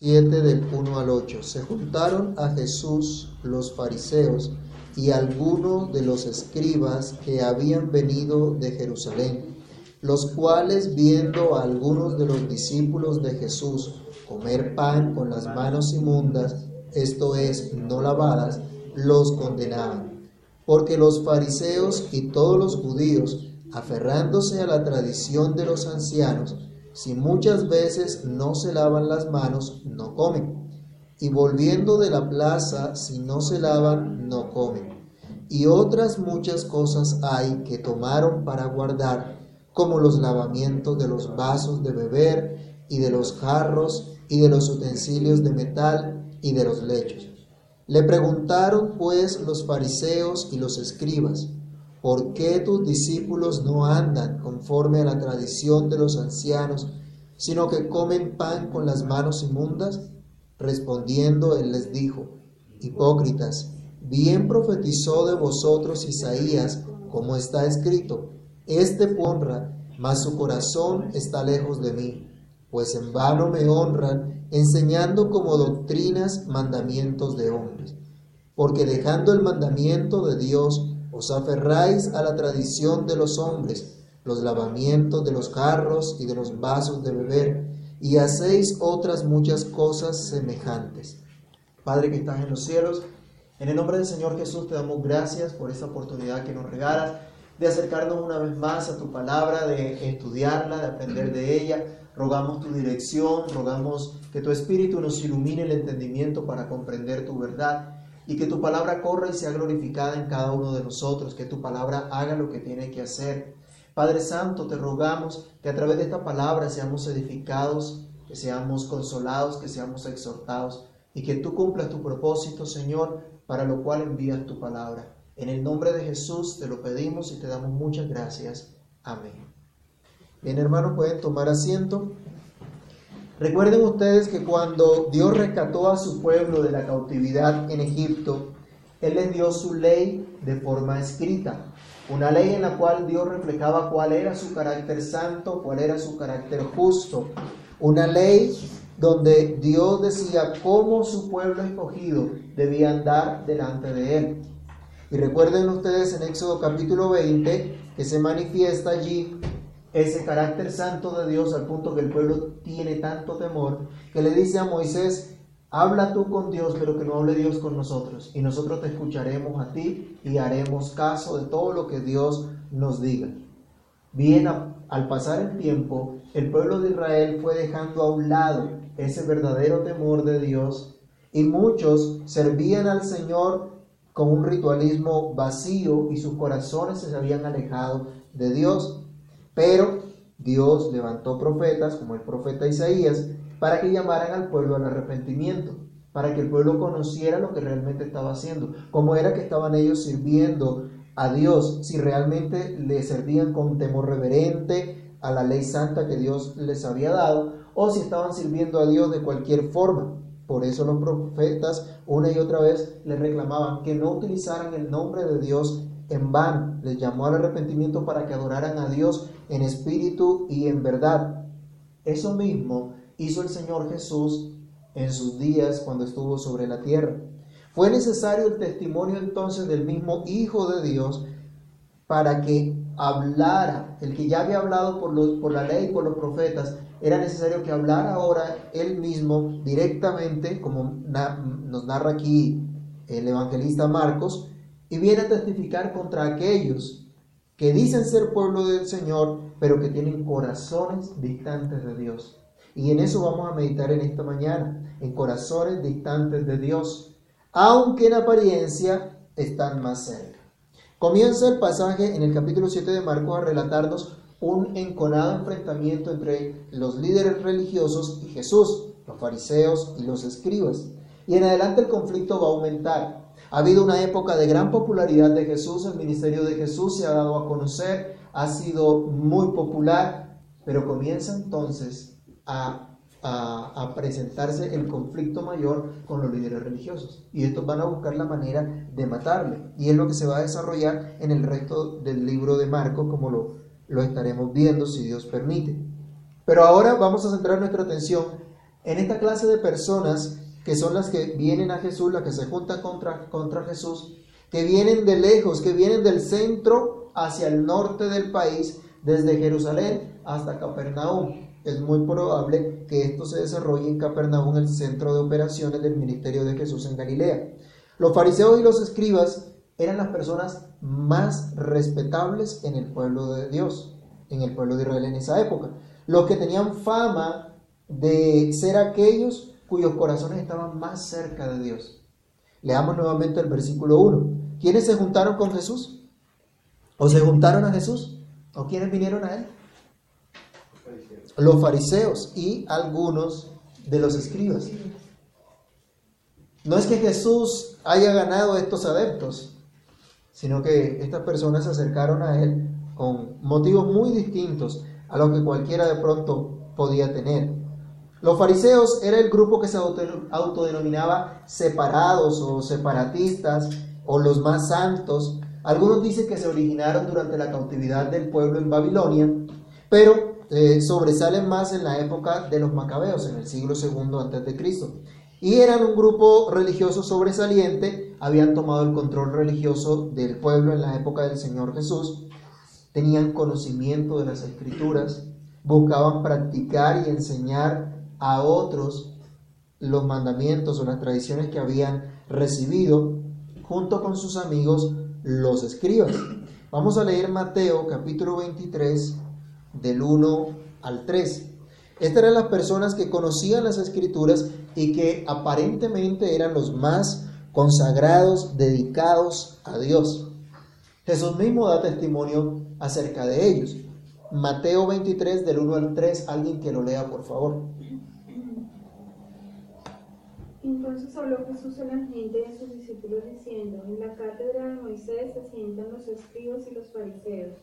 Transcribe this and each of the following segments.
7 del 1 al 8. Se juntaron a Jesús los fariseos y algunos de los escribas que habían venido de Jerusalén, los cuales viendo a algunos de los discípulos de Jesús comer pan con las manos inmundas, esto es, no lavadas, los condenaban. Porque los fariseos y todos los judíos, aferrándose a la tradición de los ancianos, si muchas veces no se lavan las manos, no comen. Y volviendo de la plaza, si no se lavan, no comen. Y otras muchas cosas hay que tomaron para guardar, como los lavamientos de los vasos de beber y de los jarros y de los utensilios de metal y de los lechos. Le preguntaron pues los fariseos y los escribas, ¿por qué tus discípulos no andan conforme a la tradición de los ancianos, sino que comen pan con las manos inmundas? Respondiendo él les dijo, Hipócritas, bien profetizó de vosotros Isaías, como está escrito, Este honra, mas su corazón está lejos de mí, pues en vano me honran enseñando como doctrinas mandamientos de hombres. Porque dejando el mandamiento de Dios, os aferráis a la tradición de los hombres, los lavamientos de los carros y de los vasos de beber, y hacéis otras muchas cosas semejantes. Padre que estás en los cielos, en el nombre del Señor Jesús te damos gracias por esta oportunidad que nos regalas de acercarnos una vez más a tu palabra, de estudiarla, de aprender de ella. Rogamos tu dirección, rogamos que tu Espíritu nos ilumine el entendimiento para comprender tu verdad y que tu palabra corra y sea glorificada en cada uno de nosotros, que tu palabra haga lo que tiene que hacer. Padre Santo, te rogamos que a través de esta palabra seamos edificados, que seamos consolados, que seamos exhortados y que tú cumplas tu propósito, Señor, para lo cual envías tu palabra. En el nombre de Jesús te lo pedimos y te damos muchas gracias. Amén. Bien, hermanos, pueden tomar asiento. Recuerden ustedes que cuando Dios rescató a su pueblo de la cautividad en Egipto, Él les dio su ley de forma escrita. Una ley en la cual Dios reflejaba cuál era su carácter santo, cuál era su carácter justo. Una ley donde Dios decía cómo su pueblo escogido debía andar delante de Él. Y recuerden ustedes en Éxodo capítulo 20 que se manifiesta allí ese carácter santo de Dios al punto que el pueblo tiene tanto temor que le dice a Moisés, habla tú con Dios, pero que no hable Dios con nosotros. Y nosotros te escucharemos a ti y haremos caso de todo lo que Dios nos diga. Bien, al pasar el tiempo, el pueblo de Israel fue dejando a un lado ese verdadero temor de Dios y muchos servían al Señor con un ritualismo vacío y sus corazones se habían alejado de Dios. Pero Dios levantó profetas, como el profeta Isaías, para que llamaran al pueblo al arrepentimiento, para que el pueblo conociera lo que realmente estaba haciendo, cómo era que estaban ellos sirviendo a Dios, si realmente le servían con temor reverente a la ley santa que Dios les había dado, o si estaban sirviendo a Dios de cualquier forma. Por eso los profetas una y otra vez le reclamaban que no utilizaran el nombre de Dios en vano. Les llamó al arrepentimiento para que adoraran a Dios en espíritu y en verdad. Eso mismo hizo el Señor Jesús en sus días cuando estuvo sobre la tierra. Fue necesario el testimonio entonces del mismo Hijo de Dios para que hablara, el que ya había hablado por, los, por la ley y por los profetas, era necesario que hablara ahora él mismo directamente, como nos narra aquí el evangelista Marcos, y viene a testificar contra aquellos que dicen ser pueblo del Señor, pero que tienen corazones distantes de Dios. Y en eso vamos a meditar en esta mañana, en corazones distantes de Dios, aunque en apariencia están más cerca. Comienza el pasaje en el capítulo 7 de Marcos a relatarnos un enconado enfrentamiento entre los líderes religiosos y Jesús, los fariseos y los escribas. Y en adelante el conflicto va a aumentar. Ha habido una época de gran popularidad de Jesús, el ministerio de Jesús se ha dado a conocer, ha sido muy popular, pero comienza entonces a, presentarse el conflicto mayor con los líderes religiosos. Y estos van a buscar la manera de matarle. Y es lo que se va a desarrollar en el resto del libro de Marcos, como lo estaremos viendo si Dios permite. Pero ahora vamos a centrar nuestra atención En esta clase de personas, que son las que vienen a Jesús, las que se juntan contra, contra Jesús, que vienen de lejos, que vienen del centro hacia el norte del país, desde Jerusalén hasta Capernaum. Es muy probable que esto se desarrolle en Capernaum, el centro de operaciones del ministerio de Jesús en Galilea. Los fariseos y los escribas eran las personas más respetables en el pueblo de Dios, en el pueblo de Israel en esa época. Los que tenían fama de ser aquellos cuyos corazones estaban más cerca de Dios. Leamos nuevamente el versículo 1. ¿Quiénes se juntaron con Jesús? ¿O se juntaron a Jesús? ¿O quiénes vinieron a Él? Los fariseos y algunos de los escribas. No es que Jesús haya ganado estos adeptos, sino que estas personas se acercaron a Él con motivos muy distintos a lo que cualquiera de pronto podía tener. Los fariseos era el grupo que se autodenominaba separados o separatistas o los más santos. Algunos dicen que se originaron durante la cautividad del pueblo en Babilonia, pero eh, sobresalen más en la época de los macabeos, en el siglo II antes de Cristo. Y eran un grupo religioso sobresaliente, habían tomado el control religioso del pueblo en la época del Señor Jesús, tenían conocimiento de las escrituras, buscaban practicar y enseñar a otros los mandamientos o las tradiciones que habían recibido junto con sus amigos los escribas. Vamos a leer Mateo capítulo 23 del 1 al 3. Estas eran las personas que conocían las escrituras y que aparentemente eran los más consagrados, dedicados a Dios. Jesús mismo da testimonio acerca de ellos. Mateo 23 del 1 al 3, alguien que lo lea por favor. Entonces habló Jesús a la gente a sus discípulos diciendo, en la cátedra de Moisés se sientan los escribas y los fariseos.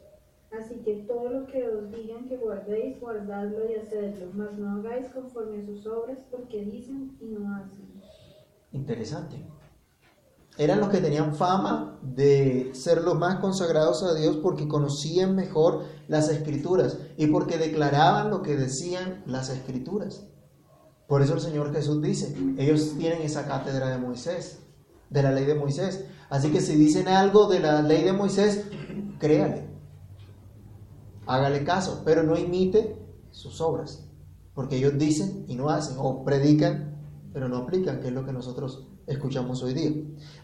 Así que todo lo que os digan que guardéis, guardadlo y hacedlo, mas no hagáis conforme a sus obras, porque dicen y no hacen. Interesante. Eran los que tenían fama de ser los más consagrados a Dios porque conocían mejor las escrituras y porque declaraban lo que decían las escrituras. Por eso el Señor Jesús dice, ellos tienen esa cátedra de Moisés, de la ley de Moisés. Así que si dicen algo de la ley de Moisés, créale hágale caso, pero no imite sus obras, porque ellos dicen y no hacen, o predican, pero no aplican, que es lo que nosotros escuchamos hoy día.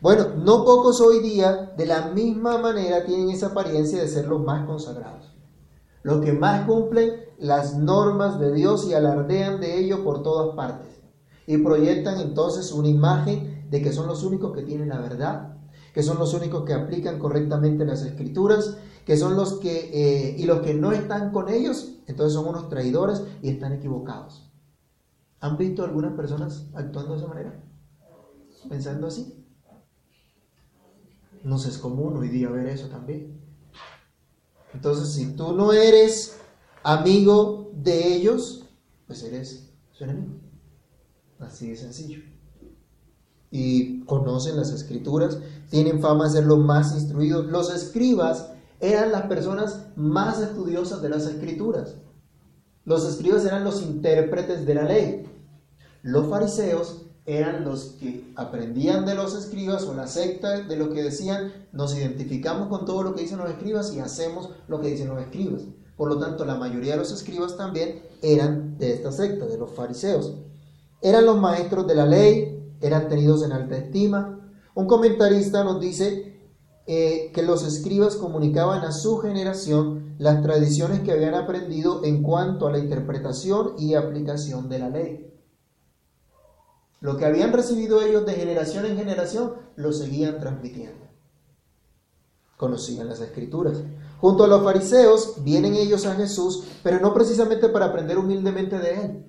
Bueno, no pocos hoy día de la misma manera tienen esa apariencia de ser los más consagrados, los que más cumplen las normas de Dios y alardean de ello por todas partes, y proyectan entonces una imagen de que son los únicos que tienen la verdad, que son los únicos que aplican correctamente las escrituras que son los que, eh, y los que no están con ellos, entonces son unos traidores y están equivocados. ¿Han visto algunas personas actuando de esa manera? Pensando así. Nos es común hoy día ver eso también. Entonces, si tú no eres amigo de ellos, pues eres su enemigo. Así de sencillo. Y conocen las escrituras, tienen fama de ser los más instruidos. Los escribas eran las personas más estudiosas de las escrituras. Los escribas eran los intérpretes de la ley. Los fariseos eran los que aprendían de los escribas o la secta de lo que decían, nos identificamos con todo lo que dicen los escribas y hacemos lo que dicen los escribas. Por lo tanto, la mayoría de los escribas también eran de esta secta, de los fariseos. Eran los maestros de la ley, eran tenidos en alta estima. Un comentarista nos dice eh, que los escribas comunicaban a su generación las tradiciones que habían aprendido en cuanto a la interpretación y aplicación de la ley. Lo que habían recibido ellos de generación en generación, lo seguían transmitiendo. Conocían las escrituras. Junto a los fariseos vienen ellos a Jesús, pero no precisamente para aprender humildemente de Él.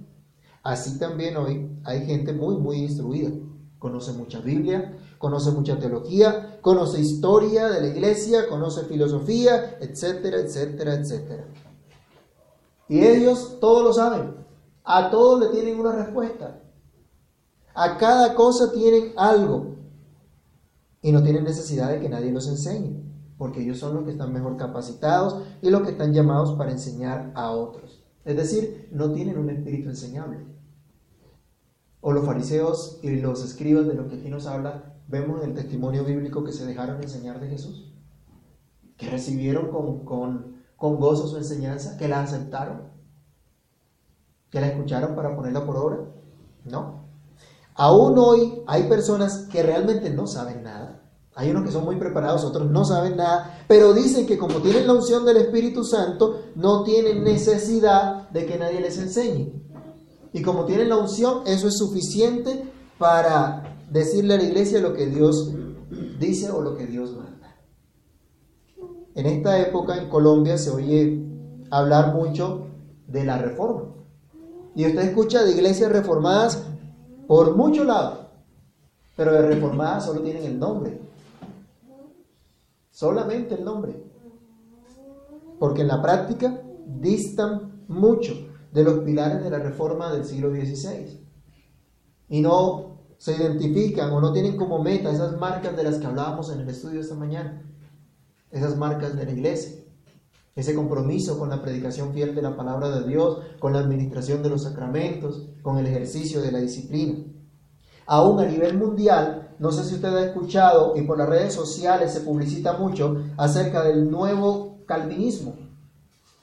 Así también hoy hay gente muy, muy instruida. Conoce mucha Biblia, conoce mucha teología, conoce historia de la iglesia, conoce filosofía, etcétera, etcétera, etcétera. Y ellos todos lo saben, a todos le tienen una respuesta, a cada cosa tienen algo y no tienen necesidad de que nadie los enseñe, porque ellos son los que están mejor capacitados y los que están llamados para enseñar a otros. Es decir, no tienen un espíritu enseñable. o los fariseos y los escribas de lo que aquí nos habla, vemos en el testimonio bíblico que se dejaron enseñar de Jesús, que recibieron con, con, con gozo su enseñanza, que la aceptaron, que la escucharon para ponerla por obra. No. Aún hoy hay personas que realmente no saben nada. Hay unos que son muy preparados, otros no saben nada, pero dicen que como tienen la unción del Espíritu Santo, no tienen necesidad de que nadie les enseñe. Y como tienen la unción, eso es suficiente para decirle a la iglesia lo que Dios dice o lo que Dios manda. En esta época en Colombia se oye hablar mucho de la reforma. Y usted escucha de iglesias reformadas por muchos lados, pero de reformadas solo tienen el nombre. Solamente el nombre. Porque en la práctica distan mucho de los pilares de la reforma del siglo XVI. Y no se identifican o no tienen como meta esas marcas de las que hablábamos en el estudio esta mañana. Esas marcas de la iglesia. Ese compromiso con la predicación fiel de la palabra de Dios, con la administración de los sacramentos, con el ejercicio de la disciplina. Aún a nivel mundial, no sé si usted ha escuchado y por las redes sociales se publicita mucho acerca del nuevo calvinismo,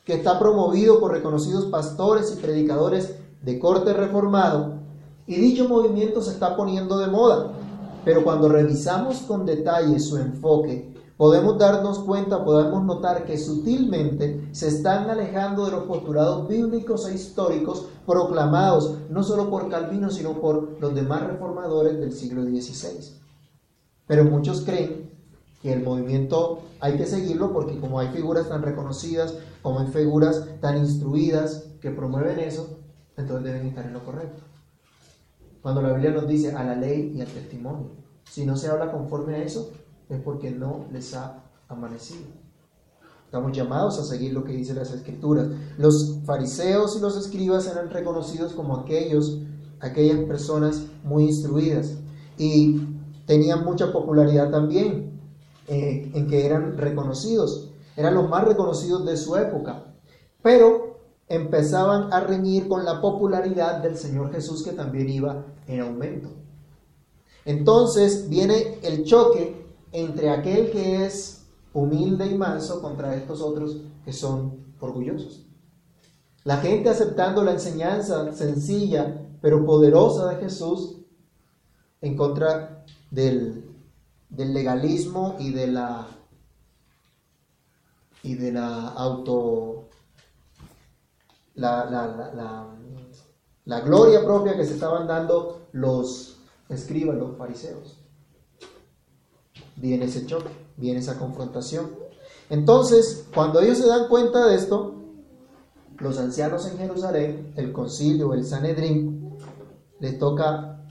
que está promovido por reconocidos pastores y predicadores de corte reformado, y dicho movimiento se está poniendo de moda. Pero cuando revisamos con detalle su enfoque, podemos darnos cuenta, podemos notar que sutilmente se están alejando de los postulados bíblicos e históricos proclamados no solo por Calvino, sino por los demás reformadores del siglo XVI. Pero muchos creen que el movimiento hay que seguirlo porque como hay figuras tan reconocidas, como hay figuras tan instruidas que promueven eso, entonces deben estar en lo correcto. Cuando la Biblia nos dice a la ley y al testimonio, si no se habla conforme a eso, es porque no les ha amanecido. Estamos llamados a seguir lo que dicen las escrituras. Los fariseos y los escribas eran reconocidos como aquellos, aquellas personas muy instruidas y tenían mucha popularidad también eh, en que eran reconocidos. Eran los más reconocidos de su época. Pero empezaban a reñir con la popularidad del Señor Jesús que también iba en aumento. Entonces viene el choque entre aquel que es humilde y manso contra estos otros que son orgullosos. La gente aceptando la enseñanza sencilla pero poderosa de Jesús en contra del, legalismo y de la y de la auto la, la, la gloria propia que se estaban dando los escribas, los fariseos viene ese choque, viene esa confrontación. Entonces, cuando ellos se dan cuenta de esto, los ancianos en Jerusalén, el concilio, el Sanedrín, les toca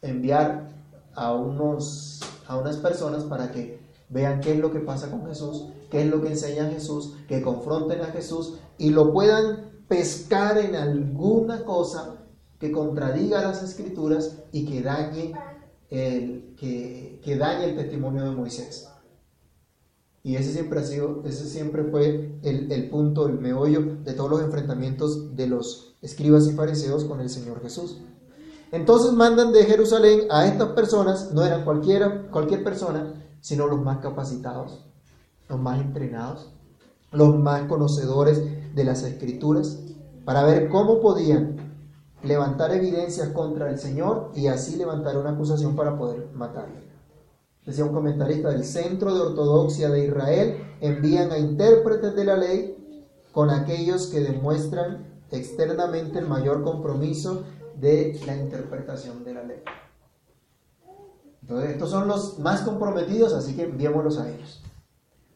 enviar a, unos, a unas personas para que vean qué es lo que pasa con Jesús, qué es lo que enseña Jesús, que confronten a Jesús y lo puedan pescar en alguna cosa que contradiga las escrituras y que dañe el, que, que dañe el testimonio de Moisés. Y ese siempre ha sido, ese siempre fue el, el, punto, el meollo de todos los enfrentamientos de los escribas y fariseos con el Señor Jesús. Entonces mandan de Jerusalén a estas personas, no eran cualquiera, cualquier persona, sino los más capacitados, los más entrenados, los más conocedores de las escrituras, para ver cómo podían levantar evidencias contra el Señor y así levantar una acusación para poder matarle. Decía un comentarista del Centro de Ortodoxia de Israel, envían a intérpretes de la ley con aquellos que demuestran externamente el mayor compromiso de la interpretación de la ley. Entonces, estos son los más comprometidos, así que enviémoslos a ellos.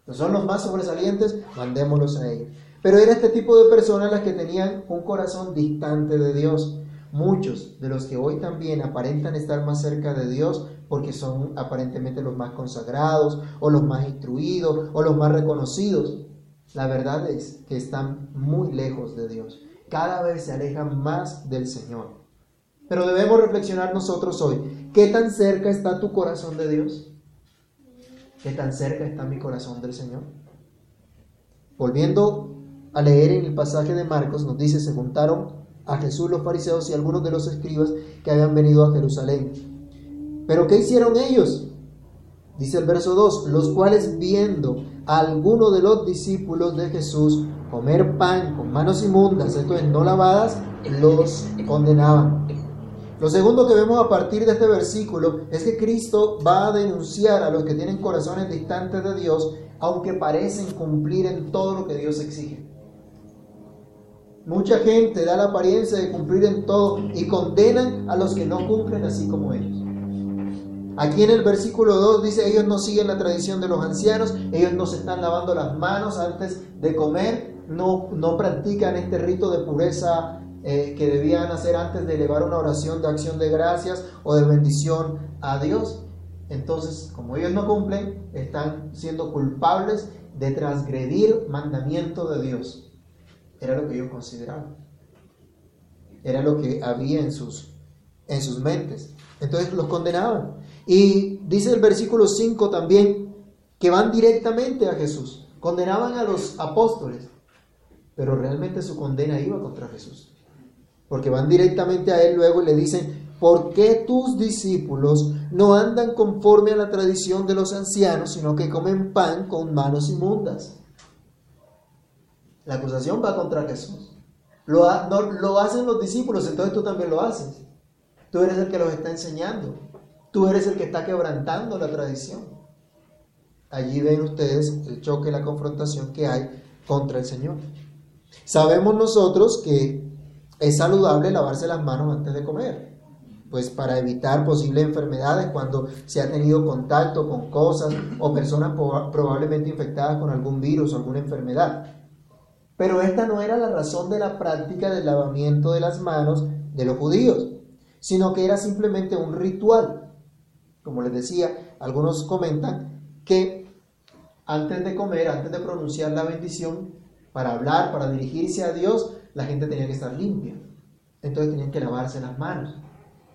Estos son los más sobresalientes, mandémoslos a ellos. Pero era este tipo de personas las que tenían un corazón distante de Dios. Muchos de los que hoy también aparentan estar más cerca de Dios porque son aparentemente los más consagrados o los más instruidos o los más reconocidos. La verdad es que están muy lejos de Dios. Cada vez se alejan más del Señor. Pero debemos reflexionar nosotros hoy. ¿Qué tan cerca está tu corazón de Dios? ¿Qué tan cerca está mi corazón del Señor? Volviendo a leer en el pasaje de Marcos, nos dice, se juntaron a Jesús los fariseos y algunos de los escribas que habían venido a Jerusalén. Pero ¿qué hicieron ellos? Dice el verso 2, los cuales viendo a alguno de los discípulos de Jesús comer pan con manos inmundas, esto es, no lavadas, los condenaban. Lo segundo que vemos a partir de este versículo es que Cristo va a denunciar a los que tienen corazones distantes de Dios, aunque parecen cumplir en todo lo que Dios exige. Mucha gente da la apariencia de cumplir en todo y condenan a los que no cumplen así como ellos. Aquí en el versículo 2 dice, ellos no siguen la tradición de los ancianos, ellos no se están lavando las manos antes de comer, no, no practican este rito de pureza eh, que debían hacer antes de elevar una oración de acción de gracias o de bendición a Dios. Entonces, como ellos no cumplen, están siendo culpables de transgredir mandamiento de Dios. Era lo que ellos consideraban. Era lo que había en sus, en sus mentes. Entonces los condenaban. Y dice el versículo 5 también que van directamente a Jesús. Condenaban a los apóstoles pero realmente su condena iba contra Jesús. Porque van directamente a él luego y le dicen, ¿por qué tus discípulos no andan conforme a la tradición de los ancianos, sino que comen pan con manos inmundas? La acusación va contra Jesús. Lo, hacen los discípulos, entonces tú también lo haces. Tú eres el que los está enseñando. Tú eres el que está quebrantando la tradición. Allí ven ustedes el choque, la confrontación que hay contra el Señor. Sabemos nosotros que es saludable lavarse las manos antes de comer, pues para evitar posibles enfermedades cuando se ha tenido contacto con cosas o personas probablemente infectadas con algún virus o alguna enfermedad. Pero esta no era la razón de la práctica del lavamiento de las manos de los judíos, sino que era simplemente un ritual. Como les decía, algunos comentan que antes de comer, antes de pronunciar la bendición, para hablar, para dirigirse a Dios, la gente tenía que estar limpia. Entonces tenían que lavarse las manos.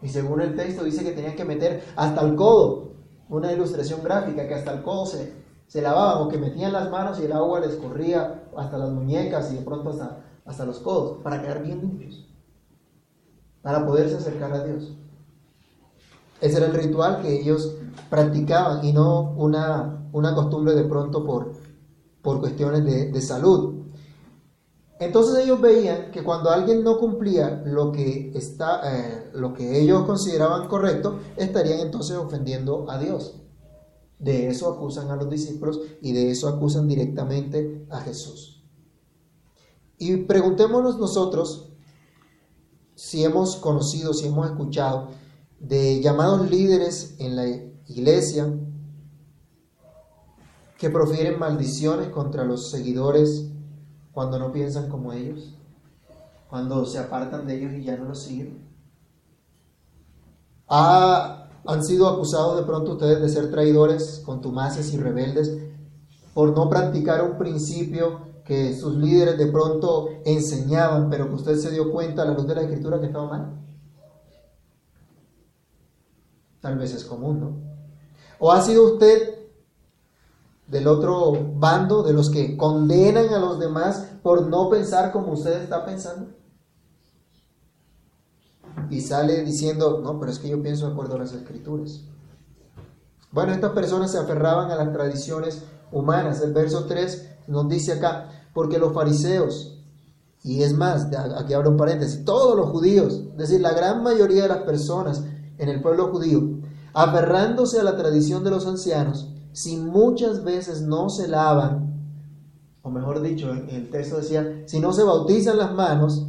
Y según el texto dice que tenían que meter hasta el codo, una ilustración gráfica, que hasta el codo se, se lavaban o que metían las manos y el agua les corría hasta las muñecas y de pronto hasta, hasta los codos, para quedar bien limpios, para poderse acercar a Dios. Ese era el ritual que ellos practicaban y no una, una costumbre de pronto por, por cuestiones de, de salud. Entonces ellos veían que cuando alguien no cumplía lo que, está, eh, lo que ellos consideraban correcto, estarían entonces ofendiendo a Dios. De eso acusan a los discípulos y de eso acusan directamente a Jesús. Y preguntémonos nosotros si hemos conocido, si hemos escuchado de llamados líderes en la iglesia que profieren maldiciones contra los seguidores cuando no piensan como ellos, cuando se apartan de ellos y ya no los siguen. Han sido acusados de pronto ustedes de ser traidores, contumaces y rebeldes por no practicar un principio que sus líderes de pronto enseñaban, pero que usted se dio cuenta a la luz de la escritura que estaba mal. Tal vez es común, ¿no? ¿O ha sido usted del otro bando, de los que condenan a los demás por no pensar como usted está pensando. Y sale diciendo, no, pero es que yo pienso de acuerdo a las escrituras. Bueno, estas personas se aferraban a las tradiciones humanas. El verso 3 nos dice acá, porque los fariseos, y es más, aquí abro un paréntesis, todos los judíos, es decir, la gran mayoría de las personas en el pueblo judío, aferrándose a la tradición de los ancianos, si muchas veces no se lavan, o mejor dicho, el texto decía, si no se bautizan las manos,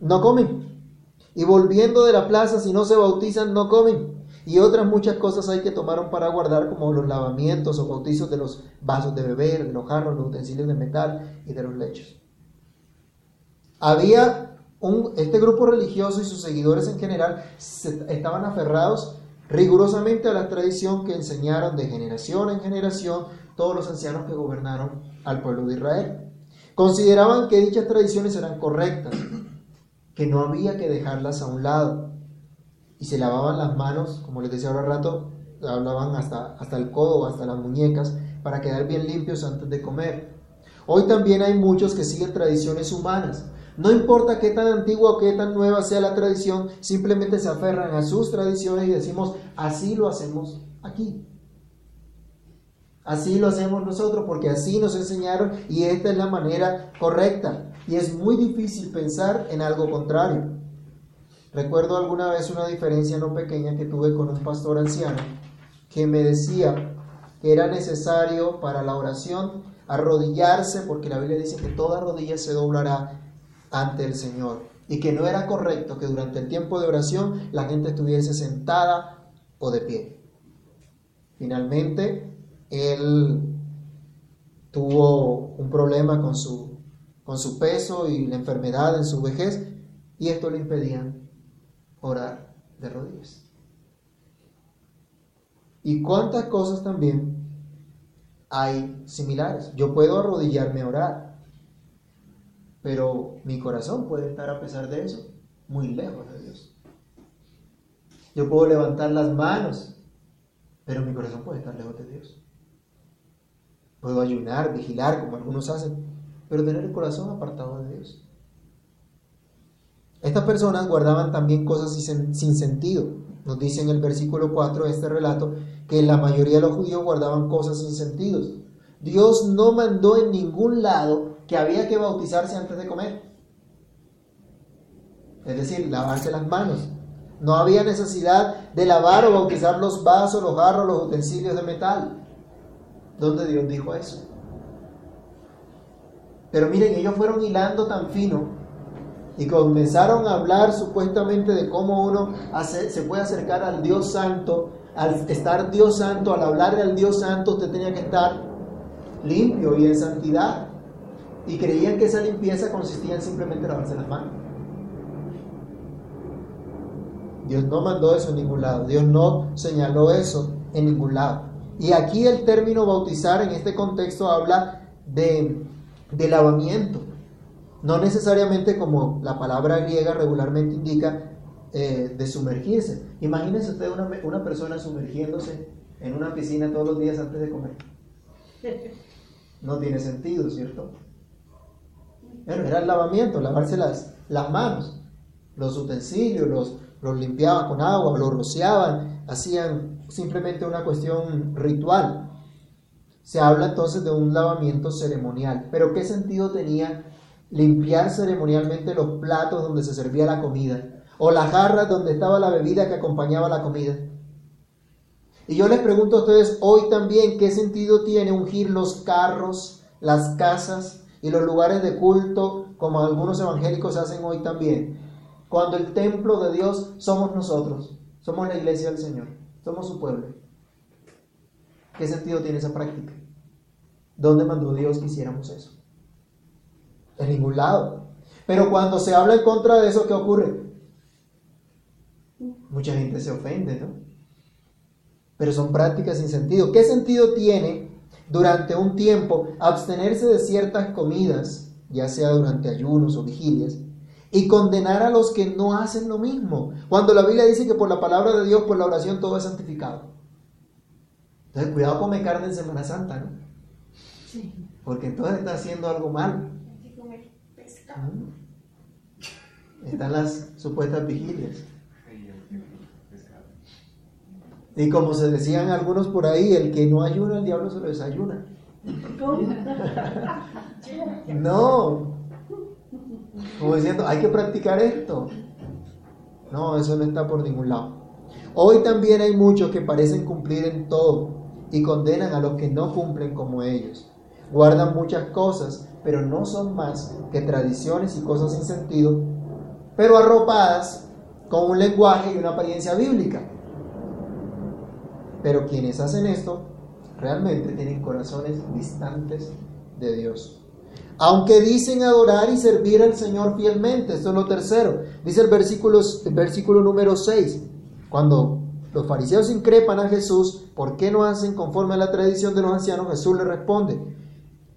no comen. Y volviendo de la plaza, si no se bautizan, no comen. Y otras muchas cosas hay que tomaron para guardar, como los lavamientos o bautizos de los vasos de beber, de los jarros, los utensilios de metal y de los lechos. Había un, este grupo religioso y sus seguidores en general estaban aferrados rigurosamente a la tradición que enseñaron de generación en generación todos los ancianos que gobernaron al pueblo de Israel. Consideraban que dichas tradiciones eran correctas, que no había que dejarlas a un lado. Y se lavaban las manos, como les decía ahora rato, hablaban hasta, hasta el codo hasta las muñecas para quedar bien limpios antes de comer. Hoy también hay muchos que siguen tradiciones humanas, No importa qué tan antigua o qué tan nueva sea la tradición, simplemente se aferran a sus tradiciones y decimos, así lo hacemos aquí. Así lo hacemos nosotros porque así nos enseñaron y esta es la manera correcta. Y es muy difícil pensar en algo contrario. Recuerdo alguna vez una diferencia no pequeña que tuve con un pastor anciano que me decía que era necesario para la oración arrodillarse, porque la Biblia dice que toda rodilla se doblará ante el Señor, y que no era correcto que durante el tiempo de oración la gente estuviese sentada o de pie. Finalmente, él tuvo un problema con su, con su peso y la enfermedad en su vejez, y esto le impedía orar de rodillas. ¿Y cuántas cosas también hay similares? Yo puedo arrodillarme a orar, pero mi corazón puede estar a pesar de eso muy lejos de Dios. Yo puedo levantar las manos, pero mi corazón puede estar lejos de Dios. Puedo ayunar, vigilar, como algunos hacen, pero tener el corazón apartado de Dios. Estas personas guardaban también cosas sin sentido. Nos dice en el versículo 4 de este relato que la mayoría de los judíos guardaban cosas sin sentido. Dios no mandó en ningún lado que había que bautizarse antes de comer. Es decir, lavarse las manos. No había necesidad de lavar o bautizar los vasos, los jarros, los utensilios de metal. ¿Dónde Dios dijo eso? Pero miren, ellos fueron hilando tan fino y comenzaron a hablar supuestamente de cómo uno se puede acercar al Dios Santo. Al estar Dios Santo, al hablarle al Dios Santo, usted tenía que estar limpio y en santidad. Y creían que esa limpieza consistía en simplemente lavarse las manos. Dios no mandó eso en ningún lado. Dios no señaló eso en ningún lado. Y aquí el término bautizar en este contexto habla de, de lavamiento. No necesariamente como la palabra griega regularmente indica eh, de sumergirse. Imagínese usted una, persona sumergiéndose en una piscina todos los días antes de comer. No tiene sentido, ¿cierto? Era el lavamiento, lavarse las, las manos. Los utensilios los, los limpiaban con agua, los rociaban, hacían simplemente una cuestión ritual. Se habla entonces de un lavamiento ceremonial. Pero ¿qué sentido tenía limpiar ceremonialmente los platos donde se servía la comida o las jarras donde estaba la bebida que acompañaba la comida. Y yo les pregunto a ustedes hoy también qué sentido tiene ungir los carros, las casas y los lugares de culto como algunos evangélicos hacen hoy también. Cuando el templo de Dios somos nosotros, somos la iglesia del Señor, somos su pueblo. ¿Qué sentido tiene esa práctica? ¿Dónde mandó Dios que hiciéramos eso? En ningún lado. Pero cuando se habla en contra de eso, ¿qué ocurre? Mucha gente se ofende, ¿no? Pero son prácticas sin sentido. ¿Qué sentido tiene durante un tiempo abstenerse de ciertas comidas, ya sea durante ayunos o vigilias, y condenar a los que no hacen lo mismo? Cuando la Biblia dice que por la palabra de Dios, por la oración, todo es santificado. Entonces, cuidado come carne en Semana Santa, ¿no? Sí. Porque entonces está haciendo algo mal. Están las supuestas vigilias. Y como se decían algunos por ahí, el que no ayuna, el diablo se lo desayuna. No. Como diciendo, hay que practicar esto. No, eso no está por ningún lado. Hoy también hay muchos que parecen cumplir en todo y condenan a los que no cumplen como ellos. Guardan muchas cosas, pero no son más que tradiciones y cosas sin sentido, pero arropadas con un lenguaje y una apariencia bíblica. Pero quienes hacen esto realmente tienen corazones distantes de Dios. Aunque dicen adorar y servir al Señor fielmente, esto es lo tercero. Dice el versículo, número 6, cuando los fariseos increpan a Jesús, ¿por qué no hacen conforme a la tradición de los ancianos? Jesús le responde,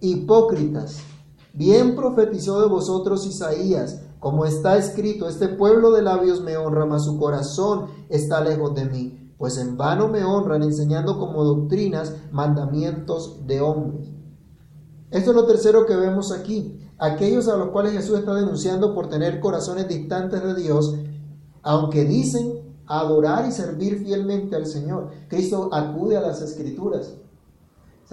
hipócritas, Bien profetizó de vosotros Isaías, como está escrito, este pueblo de labios me honra, mas su corazón está lejos de mí, pues en vano me honran enseñando como doctrinas mandamientos de hombres. Esto es lo tercero que vemos aquí. aquellos a los cuales Jesús está denunciando por tener corazones distantes de Dios, aunque dicen adorar y servir fielmente al Señor. Cristo acude a las escrituras.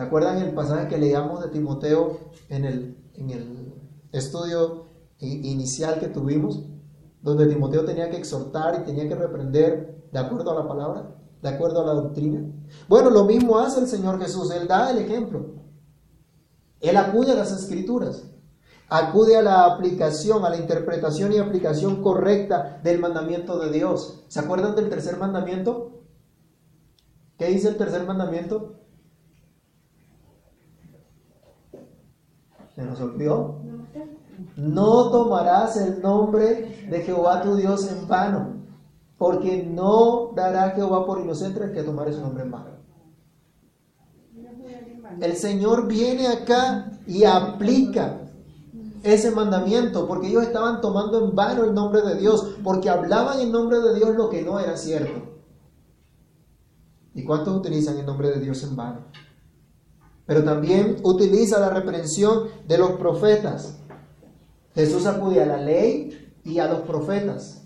¿Se acuerdan el pasaje que leíamos de Timoteo en el, en el estudio inicial que tuvimos? Donde Timoteo tenía que exhortar y tenía que reprender de acuerdo a la palabra, de acuerdo a la doctrina. Bueno, lo mismo hace el Señor Jesús. Él da el ejemplo. Él acude a las escrituras acude a la aplicación, a la interpretación y aplicación correcta del mandamiento de Dios. ¿Se acuerdan del tercer mandamiento? ¿Qué dice el tercer mandamiento? ¿Se nos olvidó? No tomarás el nombre de Jehová tu Dios en vano, porque no dará Jehová por inocente el que tomare su nombre en vano. El Señor viene acá y aplica ese mandamiento, porque ellos estaban tomando en vano el nombre de Dios, porque hablaban en nombre de Dios lo que no era cierto. ¿Y cuántos utilizan el nombre de Dios en vano? Pero también utiliza la reprensión de los profetas. Jesús acude a la ley y a los profetas.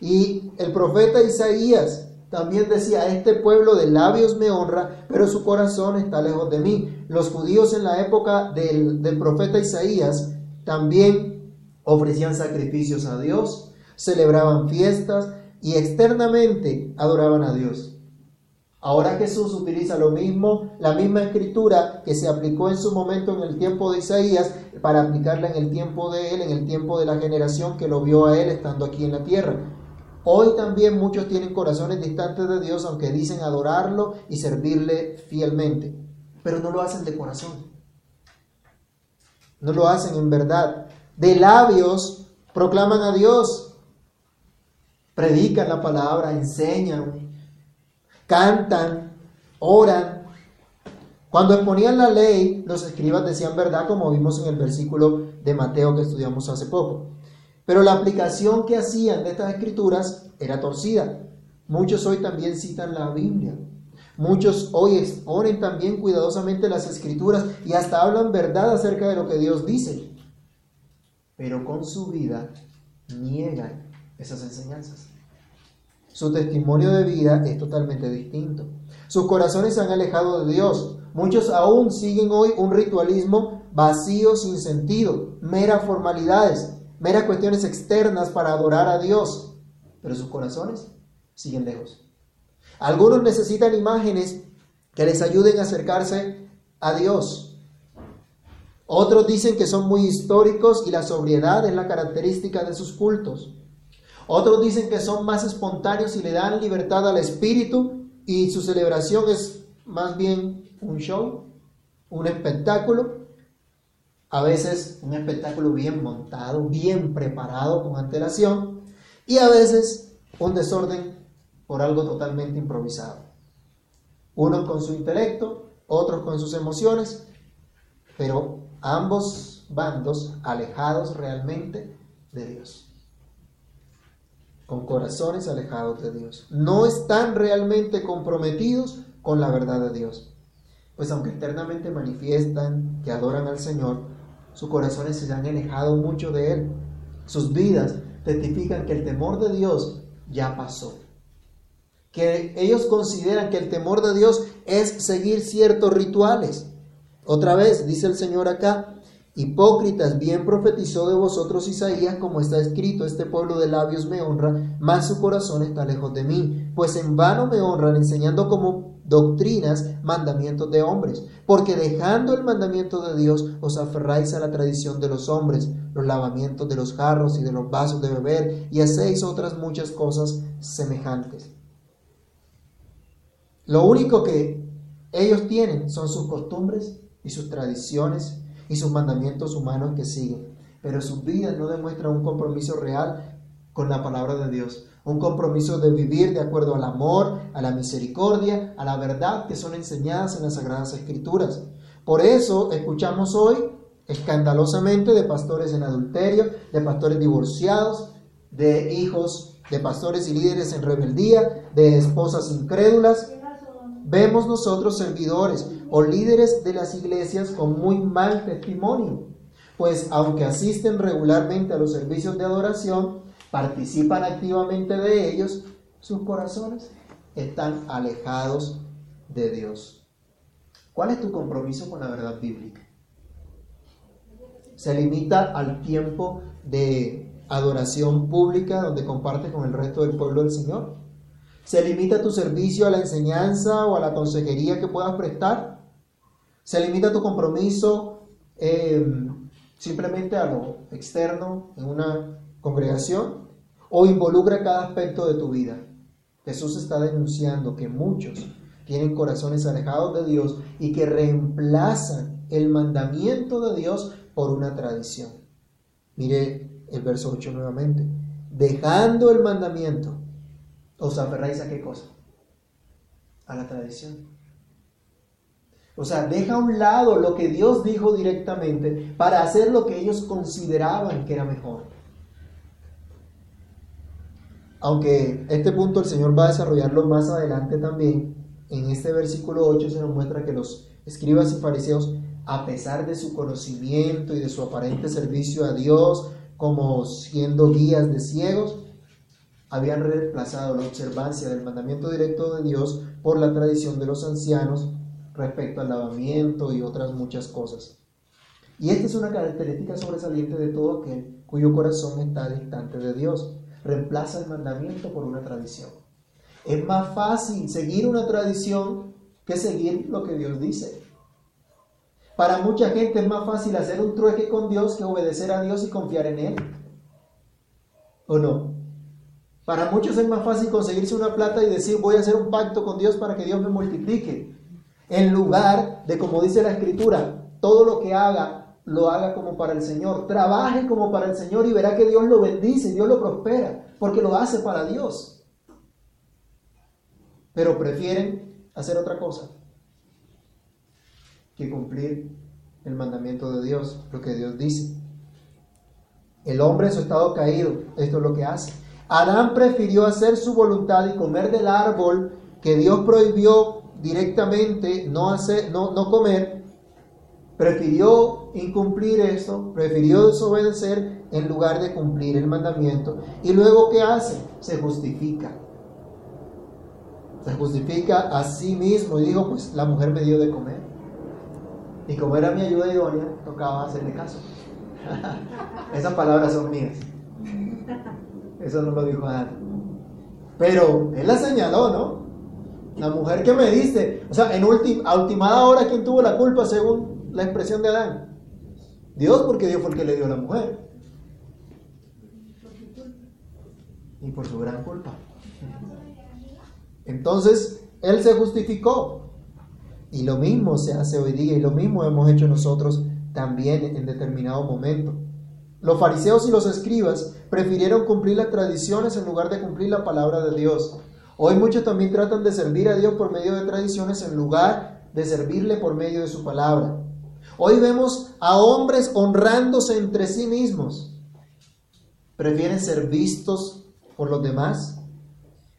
Y el profeta Isaías también decía, este pueblo de labios me honra, pero su corazón está lejos de mí. Los judíos en la época del, del profeta Isaías también ofrecían sacrificios a Dios, celebraban fiestas y externamente adoraban a Dios. Ahora Jesús utiliza lo mismo, la misma escritura que se aplicó en su momento en el tiempo de Isaías, para aplicarla en el tiempo de él, en el tiempo de la generación que lo vio a él estando aquí en la tierra. Hoy también muchos tienen corazones distantes de Dios, aunque dicen adorarlo y servirle fielmente, pero no lo hacen de corazón no lo hacen en verdad. De labios proclaman a Dios, predican la palabra, enseñan, cantan, oran. Cuando exponían la ley, los escribas decían verdad, como vimos en el versículo de Mateo que estudiamos hace poco. Pero la aplicación que hacían de estas escrituras era torcida. Muchos hoy también citan la Biblia, Muchos hoy exponen también cuidadosamente las escrituras y hasta hablan verdad acerca de lo que Dios dice, pero con su vida niegan esas enseñanzas. Su testimonio de vida es totalmente distinto. Sus corazones se han alejado de Dios. Muchos aún siguen hoy un ritualismo vacío, sin sentido, meras formalidades, meras cuestiones externas para adorar a Dios, pero sus corazones siguen lejos. Algunos necesitan imágenes que les ayuden a acercarse a Dios. Otros dicen que son muy históricos y la sobriedad es la característica de sus cultos. Otros dicen que son más espontáneos y le dan libertad al espíritu y su celebración es más bien un show, un espectáculo. A veces un espectáculo bien montado, bien preparado con antelación. Y a veces un desorden por algo totalmente improvisado. Unos con su intelecto, otros con sus emociones, pero ambos bandos alejados realmente de Dios. Con corazones alejados de Dios. No están realmente comprometidos con la verdad de Dios. Pues aunque eternamente manifiestan que adoran al Señor, sus corazones se han alejado mucho de Él. Sus vidas testifican que el temor de Dios ya pasó que ellos consideran que el temor de Dios es seguir ciertos rituales. Otra vez, dice el Señor acá, hipócritas, bien profetizó de vosotros Isaías, como está escrito, este pueblo de labios me honra, mas su corazón está lejos de mí, pues en vano me honran enseñando como doctrinas mandamientos de hombres, porque dejando el mandamiento de Dios os aferráis a la tradición de los hombres, los lavamientos de los jarros y de los vasos de beber, y hacéis otras muchas cosas semejantes. Lo único que ellos tienen son sus costumbres y sus tradiciones y sus mandamientos humanos que siguen. Pero sus vidas no demuestran un compromiso real con la palabra de Dios. Un compromiso de vivir de acuerdo al amor, a la misericordia, a la verdad que son enseñadas en las Sagradas Escrituras. Por eso escuchamos hoy escandalosamente de pastores en adulterio, de pastores divorciados, de hijos de pastores y líderes en rebeldía, de esposas incrédulas, Vemos nosotros servidores o líderes de las iglesias con muy mal testimonio, pues aunque asisten regularmente a los servicios de adoración, participan activamente de ellos, sus corazones están alejados de Dios. ¿Cuál es tu compromiso con la verdad bíblica? ¿Se limita al tiempo de adoración pública donde compartes con el resto del pueblo del Señor? ¿Se limita tu servicio a la enseñanza o a la consejería que puedas prestar? ¿Se limita tu compromiso eh, simplemente a lo externo en una congregación? ¿O involucra cada aspecto de tu vida? Jesús está denunciando que muchos tienen corazones alejados de Dios y que reemplazan el mandamiento de Dios por una tradición. Mire el verso 8 nuevamente. Dejando el mandamiento, os aferráis a qué cosa? A la tradición. O sea, deja a un lado lo que Dios dijo directamente para hacer lo que ellos consideraban que era mejor. Aunque este punto el Señor va a desarrollarlo más adelante también, en este versículo 8 se nos muestra que los escribas y fariseos, a pesar de su conocimiento y de su aparente servicio a Dios, como siendo guías de ciegos, habían reemplazado la observancia del mandamiento directo de Dios por la tradición de los ancianos respecto al lavamiento y otras muchas cosas. Y esta es una característica sobresaliente de todo aquel cuyo corazón está distante de Dios. Reemplaza el mandamiento por una tradición. Es más fácil seguir una tradición que seguir lo que Dios dice. Para mucha gente es más fácil hacer un trueque con Dios que obedecer a Dios y confiar en Él. ¿O no? Para muchos es más fácil conseguirse una plata y decir voy a hacer un pacto con Dios para que Dios me multiplique. En lugar de, como dice la Escritura, todo lo que haga, lo haga como para el Señor. Trabaje como para el Señor y verá que Dios lo bendice, Dios lo prospera, porque lo hace para Dios. Pero prefieren hacer otra cosa que cumplir el mandamiento de Dios, lo que Dios dice. El hombre en su estado caído, esto es lo que hace. Adán prefirió hacer su voluntad y comer del árbol que Dios prohibió directamente no, hacer, no, no comer. Prefirió incumplir eso, prefirió desobedecer en lugar de cumplir el mandamiento. Y luego, ¿qué hace? Se justifica. Se justifica a sí mismo y dijo, pues la mujer me dio de comer. Y como era mi ayuda idónea, tocaba hacerle caso. Esas palabras son mías. Eso no lo dijo Adán. Pero él la señaló, ¿no? La mujer que me diste. O sea, en a ultimada hora, ¿quién tuvo la culpa según la expresión de Adán? Dios, porque Dios fue el que le dio a la mujer. Y por su gran culpa. Entonces, él se justificó. Y lo mismo se hace hoy día y lo mismo hemos hecho nosotros también en determinado momento. Los fariseos y los escribas prefirieron cumplir las tradiciones en lugar de cumplir la palabra de Dios. Hoy muchos también tratan de servir a Dios por medio de tradiciones en lugar de servirle por medio de su palabra. Hoy vemos a hombres honrándose entre sí mismos. Prefieren ser vistos por los demás.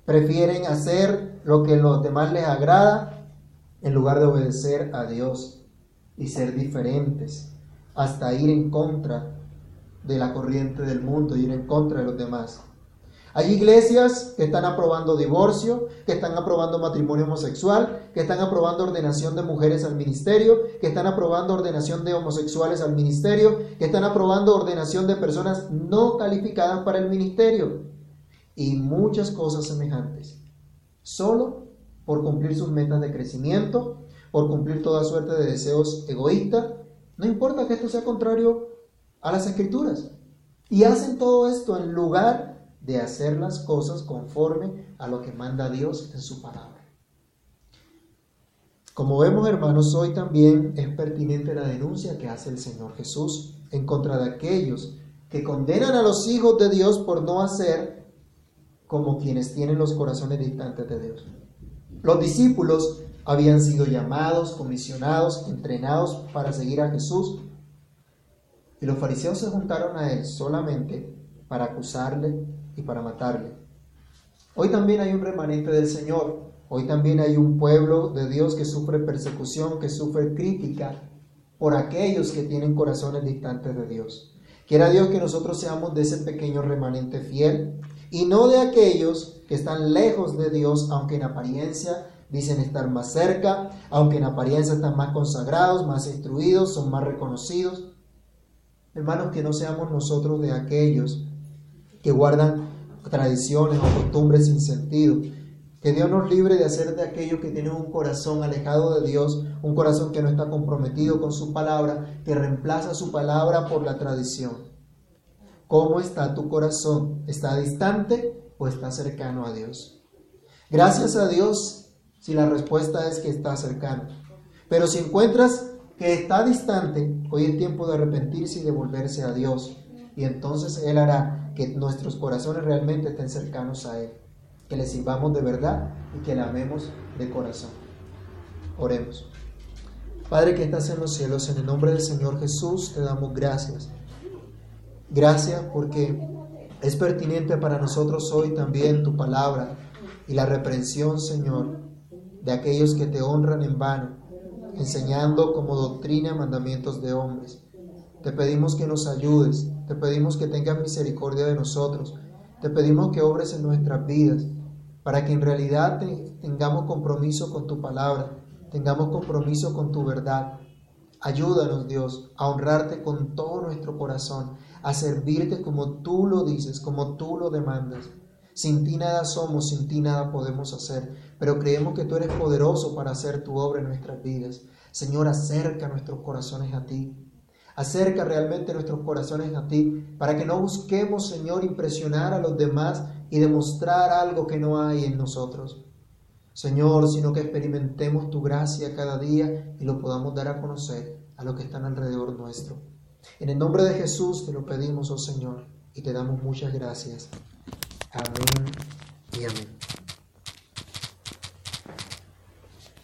Prefieren hacer lo que a los demás les agrada en lugar de obedecer a Dios y ser diferentes hasta ir en contra de la corriente del mundo, ir en contra de los demás. Hay iglesias que están aprobando divorcio, que están aprobando matrimonio homosexual, que están aprobando ordenación de mujeres al ministerio, que están aprobando ordenación de homosexuales al ministerio, que están aprobando ordenación de personas no calificadas para el ministerio y muchas cosas semejantes. Solo por cumplir sus metas de crecimiento, por cumplir toda suerte de deseos egoístas, no importa que esto sea contrario a las escrituras. Y hacen todo esto en lugar de hacer las cosas conforme a lo que manda Dios en su palabra. Como vemos, hermanos, hoy también es pertinente la denuncia que hace el Señor Jesús en contra de aquellos que condenan a los hijos de Dios por no hacer como quienes tienen los corazones distantes de Dios. Los discípulos habían sido llamados, comisionados, entrenados para seguir a Jesús y los fariseos se juntaron a él solamente para acusarle y para matarle. Hoy también hay un remanente del Señor. Hoy también hay un pueblo de Dios que sufre persecución, que sufre crítica por aquellos que tienen corazones distantes de Dios. Quiera Dios que nosotros seamos de ese pequeño remanente fiel y no de aquellos que están lejos de Dios, aunque en apariencia dicen estar más cerca, aunque en apariencia están más consagrados, más instruidos, son más reconocidos. Hermanos, que no seamos nosotros de aquellos que guardan tradiciones o costumbres sin sentido. Que Dios nos libre de hacer de aquellos que tienen un corazón alejado de Dios, un corazón que no está comprometido con su palabra, que reemplaza su palabra por la tradición. ¿Cómo está tu corazón? ¿Está distante o está cercano a Dios? Gracias a Dios si la respuesta es que está cercano. Pero si encuentras que está distante, hoy es tiempo de arrepentirse y de volverse a Dios. Y entonces Él hará que nuestros corazones realmente estén cercanos a Él. Que le sirvamos de verdad y que le amemos de corazón. Oremos. Padre que estás en los cielos, en el nombre del Señor Jesús te damos gracias. Gracias porque es pertinente para nosotros hoy también tu palabra y la reprensión, Señor, de aquellos que te honran en vano, enseñando como doctrina mandamientos de hombres. Te pedimos que nos ayudes, te pedimos que tengas misericordia de nosotros, te pedimos que obres en nuestras vidas, para que en realidad tengamos compromiso con tu palabra, tengamos compromiso con tu verdad. Ayúdanos, Dios, a honrarte con todo nuestro corazón, a servirte como tú lo dices, como tú lo demandas. Sin ti nada somos, sin ti nada podemos hacer, pero creemos que tú eres poderoso para hacer tu obra en nuestras vidas. Señor, acerca nuestros corazones a ti. Acerca realmente nuestros corazones a ti, para que no busquemos, Señor, impresionar a los demás y demostrar algo que no hay en nosotros. Señor, sino que experimentemos tu gracia cada día y lo podamos dar a conocer a los que están alrededor nuestro. En el nombre de Jesús te lo pedimos, oh Señor, y te damos muchas gracias. Amén y amén.